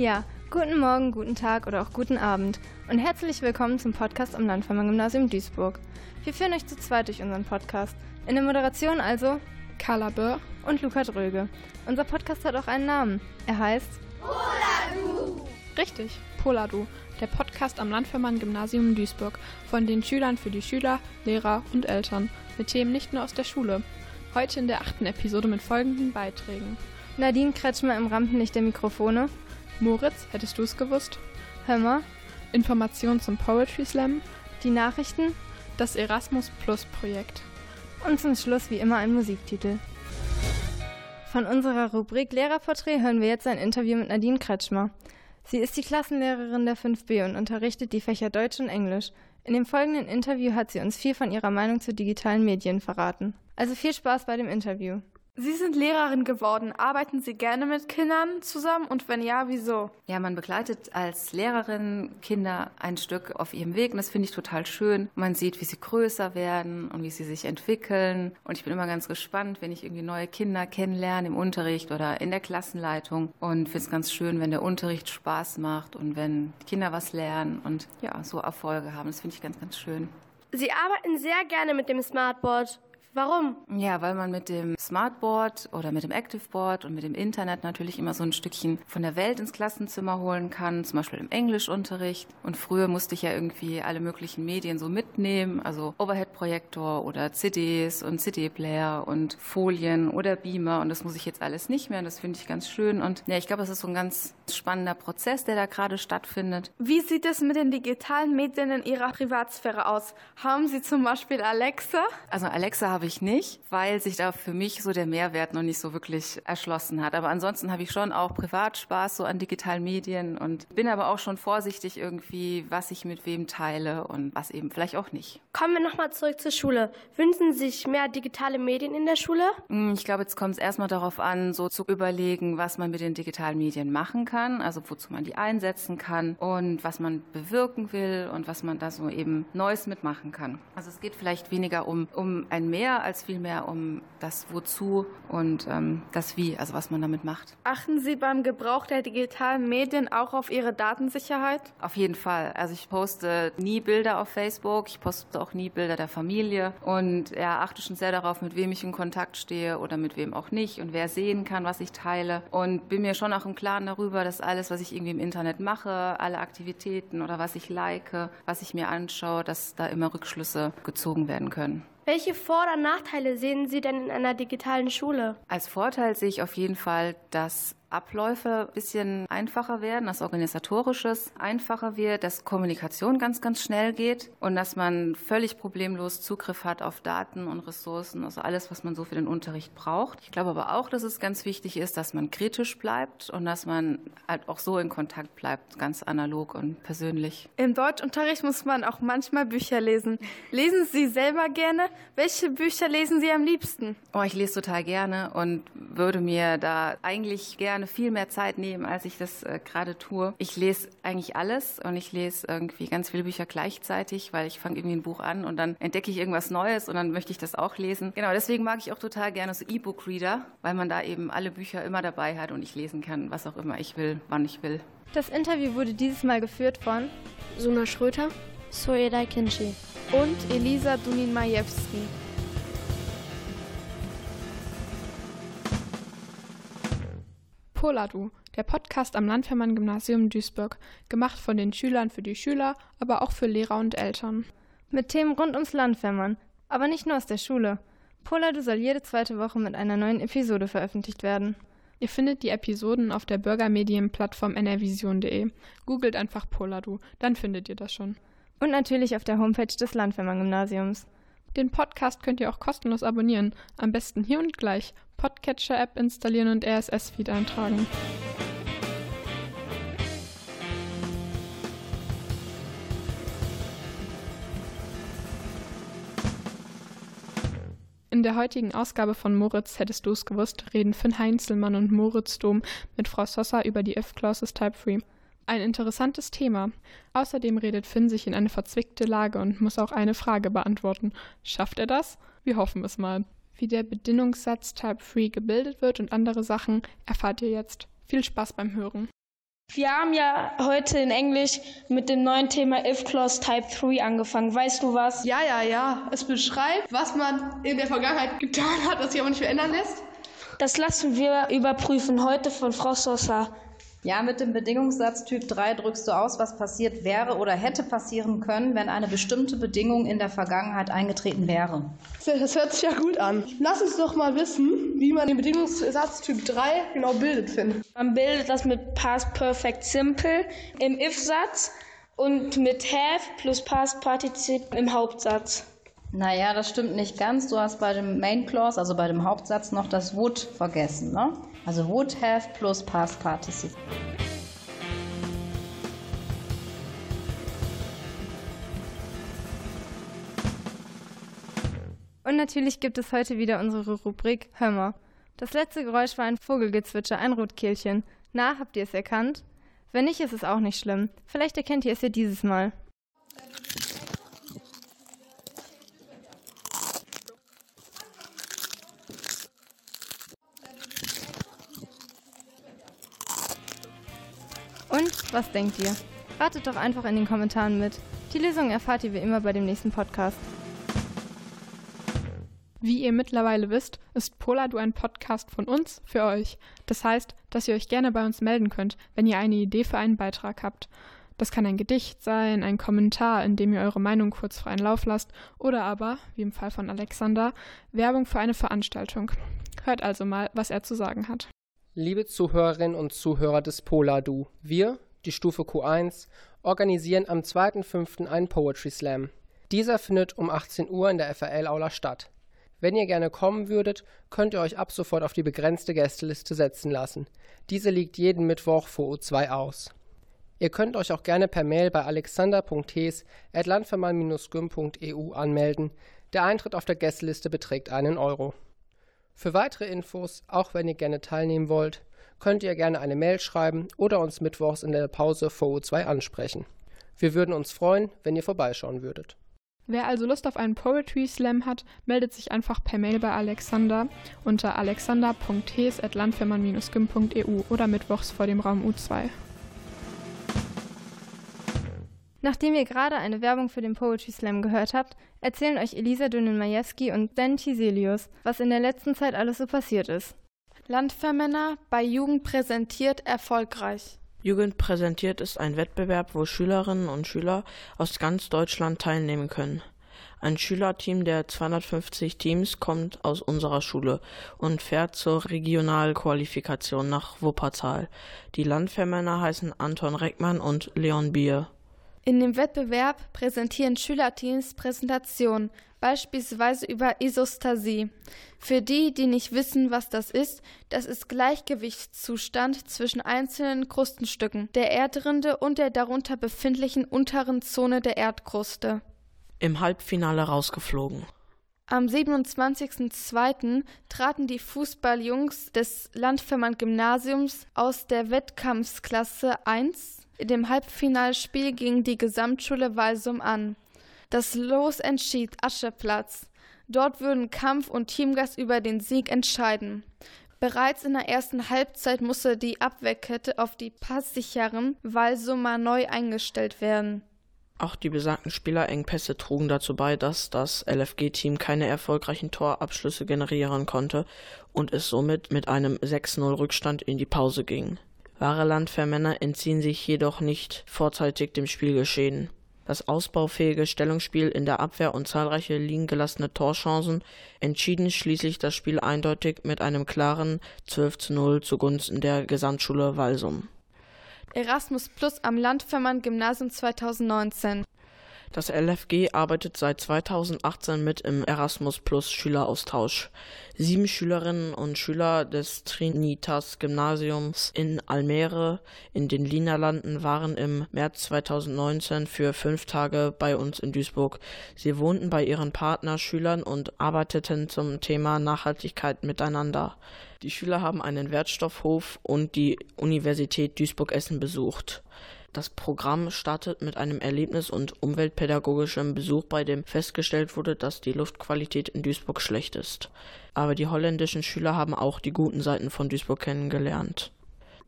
Ja, guten Morgen, guten Tag oder auch guten Abend und herzlich willkommen zum Podcast am Landvermann-Gymnasium Duisburg. Wir führen euch zu zweit durch unseren Podcast. In der Moderation also Carla Böhr und Luca Dröge. Unser Podcast hat auch einen Namen. Er heißt Poladu. Richtig, Poladu, der Podcast am Landvermann-Gymnasium Duisburg von den Schülern für die Schüler, Lehrer und Eltern mit Themen nicht nur aus der Schule. Heute in der achten Episode mit folgenden Beiträgen. Nadine Kretschmer im Rampenlicht der Mikrofone. Moritz, hättest du es gewusst? Hör mal. Informationen zum Poetry Slam. Die Nachrichten. Das Erasmus Plus Projekt. Und zum Schluss wie immer ein Musiktitel. Von unserer Rubrik Lehrerporträt hören wir jetzt ein Interview mit Nadine Kretschmer. Sie ist die Klassenlehrerin der 5b und unterrichtet die Fächer Deutsch und Englisch. In dem folgenden Interview hat sie uns viel von ihrer Meinung zu digitalen Medien verraten. Also viel Spaß bei dem Interview. Sie sind Lehrerin geworden. Arbeiten Sie gerne mit Kindern zusammen und wenn ja, wieso? Ja, man begleitet als Lehrerin Kinder ein Stück auf ihrem Weg und das finde ich total schön. Man sieht, wie sie größer werden und wie sie sich entwickeln und ich bin immer ganz gespannt, wenn ich irgendwie neue Kinder kennenlerne im Unterricht oder in der Klassenleitung und finde es ganz schön, wenn der Unterricht Spaß macht und wenn Kinder was lernen und ja, so Erfolge haben. Das finde ich ganz, ganz schön. Sie arbeiten sehr gerne mit dem Smartboard. Warum? Ja, weil man mit dem Smartboard oder mit dem Activeboard und mit dem Internet natürlich immer so ein Stückchen von der Welt ins Klassenzimmer holen kann, zum Beispiel im Englischunterricht. Und früher musste ich ja irgendwie alle möglichen Medien so mitnehmen, also Overhead-Projektor oder CDs und CD-Player und Folien oder Beamer. Und das muss ich jetzt alles nicht mehr. Und das finde ich ganz schön. Und ja, ich glaube, es ist so ein ganz spannender Prozess, der da gerade stattfindet. Wie sieht es mit den digitalen Medien in Ihrer Privatsphäre aus? Haben Sie zum Beispiel Alexa? Also Alexa habe ich nicht, weil sich da für mich so der Mehrwert noch nicht so wirklich erschlossen hat. Aber ansonsten habe ich schon auch privat Spaß so an digitalen Medien und bin aber auch schon vorsichtig irgendwie, was ich mit wem teile und was eben vielleicht auch nicht. Kommen wir nochmal zurück zur Schule. Wünschen Sie sich mehr digitale Medien in der Schule? Hm, ich glaube, jetzt kommt es erstmal darauf an, so zu überlegen, was man mit den digitalen Medien machen kann, also wozu man die einsetzen kann und was man bewirken will und was man da so eben Neues mitmachen kann. Also es geht vielleicht weniger um, um ein Mehr mehr als vielmehr um das Wozu und ähm, das Wie, also was man damit macht. Achten Sie beim Gebrauch der digitalen Medien auch auf Ihre Datensicherheit? Auf jeden Fall. Also ich poste nie Bilder auf Facebook, ich poste auch nie Bilder der Familie und ja, achte schon sehr darauf, mit wem ich in Kontakt stehe oder mit wem auch nicht und wer sehen kann, was ich teile und bin mir schon auch im Klaren darüber, dass alles, was ich irgendwie im Internet mache, alle Aktivitäten oder was ich like, was ich mir anschaue, dass da immer Rückschlüsse gezogen werden können. Welche Vor- oder Nachteile sehen Sie denn in einer digitalen Schule? Als Vorteil sehe ich auf jeden Fall, dass Abläufe ein bisschen einfacher werden, dass organisatorisches einfacher wird, dass Kommunikation ganz, ganz schnell geht und dass man völlig problemlos Zugriff hat auf Daten und Ressourcen, also alles, was man so für den Unterricht braucht. Ich glaube aber auch, dass es ganz wichtig ist, dass man kritisch bleibt und dass man halt auch so in Kontakt bleibt, ganz analog und persönlich. Im Deutschunterricht muss man auch manchmal Bücher lesen. Lesen Sie selber gerne? Welche Bücher lesen Sie am liebsten? Oh, ich lese total gerne und würde mir da eigentlich gerne gerne viel mehr Zeit nehmen, als ich das äh, gerade tue. Ich lese eigentlich alles und ich lese irgendwie ganz viele Bücher gleichzeitig, weil ich fange irgendwie ein Buch an und dann entdecke ich irgendwas Neues und dann möchte ich das auch lesen. Genau, deswegen mag ich auch total gerne so E-Book-Reader, weil man da eben alle Bücher immer dabei hat und ich lesen kann, was auch immer ich will, wann ich will. Das Interview wurde dieses Mal geführt von Suna Schröter, Soeda Kinchi und Elisa Dunin-Majewski. Poladu, der Podcast am Landvermann-Gymnasium Duisburg, gemacht von den Schülern für die Schüler, aber auch für Lehrer und Eltern. Mit Themen rund ums Landvermann, aber nicht nur aus der Schule. Poladu soll jede zweite Woche mit einer neuen Episode veröffentlicht werden. Ihr findet die Episoden auf der Bürgermedienplattform nrvision.de. Googelt einfach Poladu, dann findet ihr das schon. Und natürlich auf der Homepage des Landvermann-Gymnasiums. Den Podcast könnt ihr auch kostenlos abonnieren. Am besten hier und gleich. Podcatcher-App installieren und RSS-Feed eintragen. In der heutigen Ausgabe von Moritz hättest du es gewusst, reden Finn Heinzelmann und Moritz Dom mit Frau Sossa über die If-Clauses Type 3. Ein interessantes Thema. Außerdem redet Finn sich in eine verzwickte Lage und muss auch eine Frage beantworten. Schafft er das? Wir hoffen es mal. Wie der Bedingungssatz Type 3 gebildet wird und andere Sachen erfahrt ihr jetzt. Viel Spaß beim Hören. Wir haben ja heute in Englisch mit dem neuen Thema If Clause Type 3 angefangen. Weißt du was? Ja, ja, ja. Es beschreibt, was man in der Vergangenheit getan hat, was sich aber nicht verändern lässt. Das lassen wir überprüfen heute von Frau Sosa. Ja, mit dem Bedingungssatz Typ 3 drückst du aus, was passiert wäre oder hätte passieren können, wenn eine bestimmte Bedingung in der Vergangenheit eingetreten wäre. Das hört sich ja gut an. Lass uns doch mal wissen, wie man den Bedingungssatz Typ 3 genau bildet, Finn. Man bildet das mit Past Perfect Simple im If-Satz und mit Have plus Past Partizip im Hauptsatz. Naja, das stimmt nicht ganz. Du hast bei dem Main Clause, also bei dem Hauptsatz, noch das would vergessen. Ne? Also would have plus past participle. Und natürlich gibt es heute wieder unsere Rubrik Hör mal. Das letzte Geräusch war ein Vogelgezwitscher, ein Rotkehlchen. Na, habt ihr es erkannt? Wenn nicht, ist es auch nicht schlimm. Vielleicht erkennt ihr es ja dieses Mal. Und was denkt ihr? Ratet doch einfach in den Kommentaren mit. Die Lösung erfahrt ihr wie immer bei dem nächsten Podcast. Wie ihr mittlerweile wisst, ist Poladu ein Podcast von uns für euch. Das heißt, dass ihr euch gerne bei uns melden könnt, wenn ihr eine Idee für einen Beitrag habt. Das kann ein Gedicht sein, ein Kommentar, in dem ihr eure Meinung kurz freien Lauf lasst, oder aber, wie im Fall von Alexander, Werbung für eine Veranstaltung. Hört also mal, was er zu sagen hat. Liebe Zuhörerinnen und Zuhörer des Poladu, wir, die Stufe Q1, organisieren am 2.5. einen Poetry Slam. Dieser findet um 18 Uhr in der FRL-Aula statt. Wenn ihr gerne kommen würdet, könnt ihr euch ab sofort auf die begrenzte Gästeliste setzen lassen. Diese liegt jeden Mittwoch vor U2 aus. Ihr könnt euch auch gerne per Mail bei alexander.hes.landvermann-gym.eu anmelden. Der Eintritt auf der Gästeliste beträgt einen Euro. Für weitere Infos, auch wenn ihr gerne teilnehmen wollt, könnt ihr gerne eine Mail schreiben oder uns mittwochs in der Pause vor U2 ansprechen. Wir würden uns freuen, wenn ihr vorbeischauen würdet. Wer also Lust auf einen Poetry Slam hat, meldet sich einfach per Mail bei Alexander unter alexander.hes.landfirman-gym.eu oder mittwochs vor dem Raum U2. Nachdem ihr gerade eine Werbung für den Poetry Slam gehört habt, erzählen euch Elisa Dünnen-Majewski und Dan Tiselius, was in der letzten Zeit alles so passiert ist. Landvermänner bei Jugend präsentiert erfolgreich. Jugend präsentiert ist ein Wettbewerb, wo Schülerinnen und Schüler aus ganz Deutschland teilnehmen können. Ein Schülerteam der 250 Teams kommt aus unserer Schule und fährt zur Regionalqualifikation nach Wuppertal. Die Landvermänner heißen Anton Reckmann und Leon Bier. In dem Wettbewerb präsentieren Schülerteams Präsentationen, beispielsweise über Isostasie. Für die, die nicht wissen, was das ist, das ist Gleichgewichtszustand zwischen einzelnen Krustenstücken der Erdrinde und der darunter befindlichen unteren Zone der Erdkruste. Im Halbfinale rausgeflogen. Am 27.02. traten die Fußballjungs des Landvermann-Gymnasiums aus der Wettkampfsklasse 1 in dem Halbfinalspiel gegen die Gesamtschule Walsum an. Das Los entschied Ascheplatz. Dort würden Kampf und Teamgast über den Sieg entscheiden. Bereits in der ersten Halbzeit musste die Abwehrkette auf die passsicheren Walsumer neu eingestellt werden. Auch die besagten Spielerengpässe trugen dazu bei, dass das LFG-Team keine erfolgreichen Torabschlüsse generieren konnte und es somit mit einem 6-0 Rückstand in die Pause ging. Wahre Landwehrmänner entziehen sich jedoch nicht vorzeitig dem Spielgeschehen. Das ausbaufähige Stellungsspiel in der Abwehr und zahlreiche liegen gelassene Torchancen entschieden schließlich das Spiel eindeutig mit einem klaren 12 zu 0 zugunsten der Gesamtschule Walsum. Erasmus Plus am Landvermann Gymnasium 2019 das LFG arbeitet seit 2018 mit im Erasmus Plus Schüleraustausch. Sieben Schülerinnen und Schüler des Trinitas Gymnasiums in Almere in den Niederlanden waren im März 2019 für fünf Tage bei uns in Duisburg. Sie wohnten bei ihren Partnerschülern und arbeiteten zum Thema Nachhaltigkeit miteinander. Die Schüler haben einen Wertstoffhof und die Universität Duisburg-Essen besucht. Das Programm startet mit einem Erlebnis- und umweltpädagogischem Besuch, bei dem festgestellt wurde, dass die Luftqualität in Duisburg schlecht ist. Aber die holländischen Schüler haben auch die guten Seiten von Duisburg kennengelernt.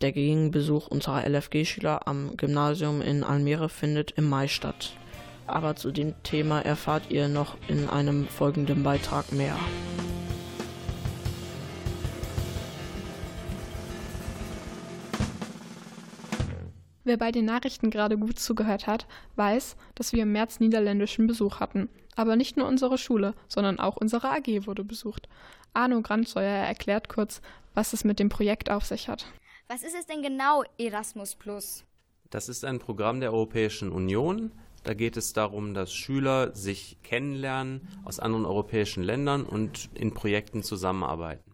Der Gegenbesuch unserer LFG-Schüler am Gymnasium in Almere findet im Mai statt. Aber zu dem Thema erfahrt ihr noch in einem folgenden Beitrag mehr. Wer bei den Nachrichten gerade gut zugehört hat, weiß, dass wir im März niederländischen Besuch hatten. Aber nicht nur unsere Schule, sondern auch unsere AG wurde besucht. Arno Grandsäuer erklärt kurz, was es mit dem Projekt auf sich hat. Was ist es denn genau, Erasmus Plus? Das ist ein Programm der Europäischen Union. Da geht es darum, dass Schüler sich kennenlernen aus anderen europäischen Ländern und in Projekten zusammenarbeiten.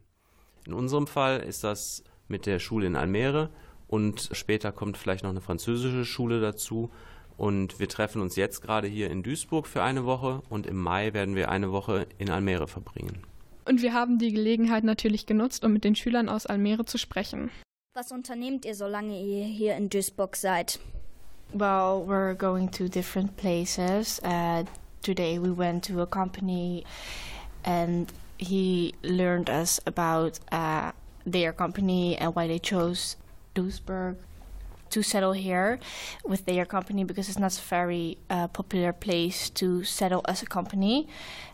In unserem Fall ist das mit der Schule in Almere und später kommt vielleicht noch eine französische Schule dazu. Und wir treffen uns jetzt gerade hier in Duisburg für eine Woche und im Mai werden wir eine Woche in Almere verbringen. Und wir haben die Gelegenheit natürlich genutzt, um mit den Schülern aus Almere zu sprechen. Was unternehmt ihr, solange ihr hier in Duisburg seid? Well, we're going to different places. Uh, today we went to a company and he learned us about uh, their company and why they chose Duisburg to settle here with their company because it's not a very uh, popular place to settle as a company.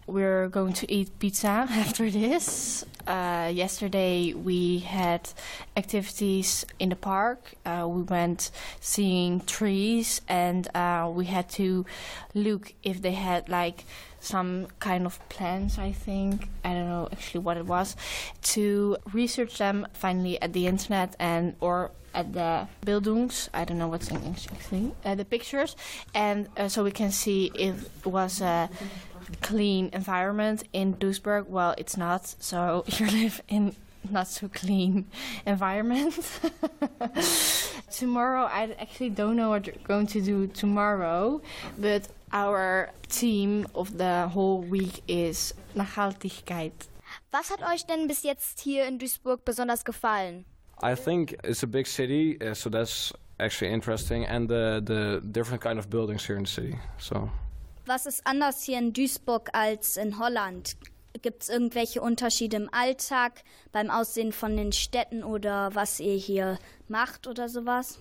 We're going to eat pizza after this. Uh, yesterday we had activities in the park. Uh, we went seeing trees and uh, we had to look if they had like some kind of plans, I think. I don't know actually what it was. To research them finally at the internet and or at the buildings. I don't know what's in English actually. Uh, the pictures, and uh, so we can see if it was a clean environment in Duisburg. Well, it's not. So you live in not so clean environment. tomorrow, I actually don't know what you're going to do tomorrow, but our team of the whole week is Nachhaltigkeit. Was hat euch denn bis jetzt hier in Duisburg besonders gefallen? I think it's a big city, uh, so that's actually interesting, and the the different kind of buildings here in the city. So. Was ist anders hier in Duisburg als in Holland? Gibt es irgendwelche Unterschiede im Alltag, beim Aussehen von den Städten oder was ihr hier macht oder sowas?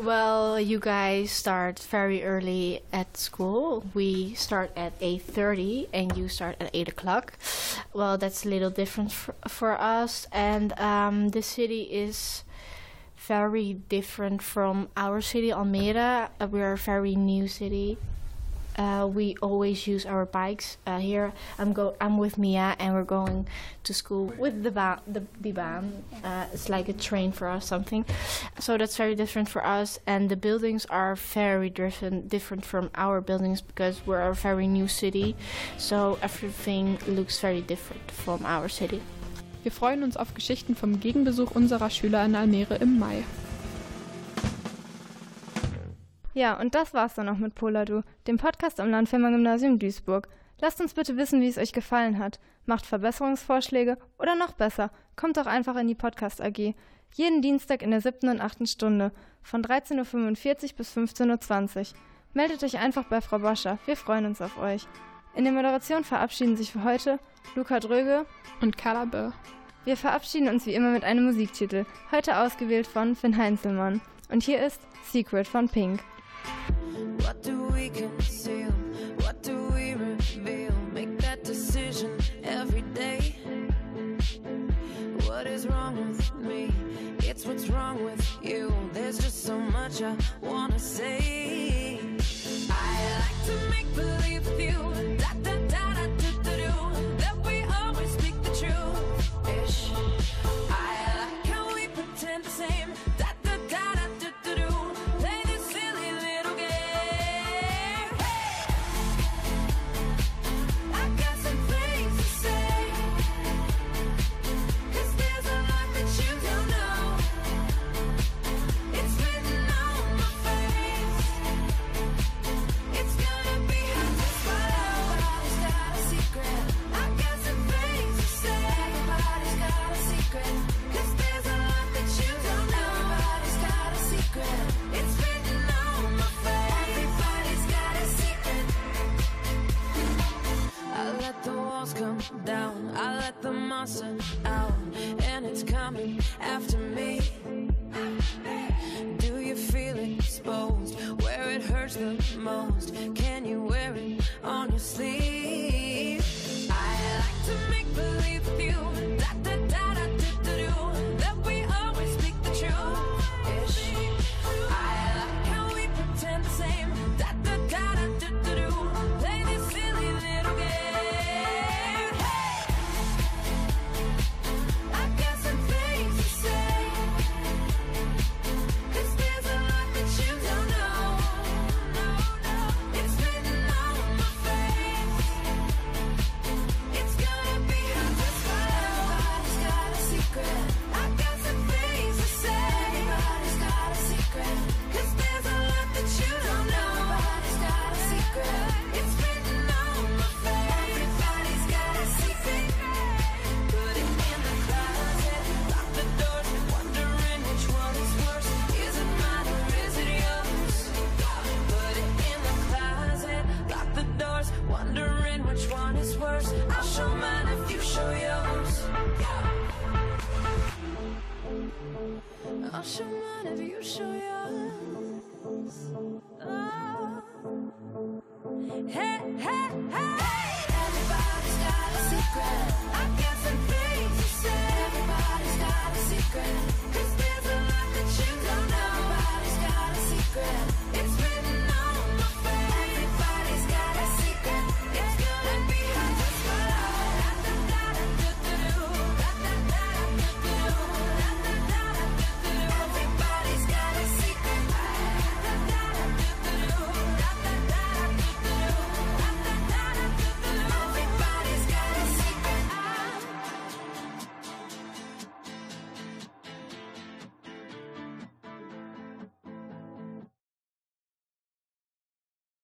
Well, you guys start very early at school. We start at 8.30 and you start at 8 o'clock. Well, that's a little different for, for us. And um, the city is very different from our city, Almere. Uh, we're a very new city. Uh, we always use our bikes uh, here. I'm go. I'm with Mia, and we're going to school with the ba- the Biban. Uh, it's like a train for us, something. So that's very different for us, and the buildings are very different, different from our buildings because we're a very new city. So everything looks very different from our city. Wir freuen uns auf Geschichten vom Gegenbesuch unserer Schüler in Almere im Mai. Ja, und das war's dann auch mit Poladu, dem Podcast am Landfirma-Gymnasium Duisburg. Lasst uns bitte wissen, wie es euch gefallen hat. Macht Verbesserungsvorschläge oder noch besser, kommt doch einfach in die Podcast AG. Jeden Dienstag in der siebten und achten Stunde von 13.45 Uhr bis 15.20 Uhr. Meldet euch einfach bei Frau Boscher, wir freuen uns auf euch. In der Moderation verabschieden sich für heute Luca Dröge und Carla Böhr. Wir verabschieden uns wie immer mit einem Musiktitel, heute ausgewählt von Finn Heinzelmann. Und hier ist Secret von Pink. What do we conceal? What do we reveal? Make that decision every day. What is wrong with me? It's what's wrong with you. There's just so much I wanna say. Out. And it's coming after me. Do you feel exposed where it hurts the most? Can you wear it on your sleeve?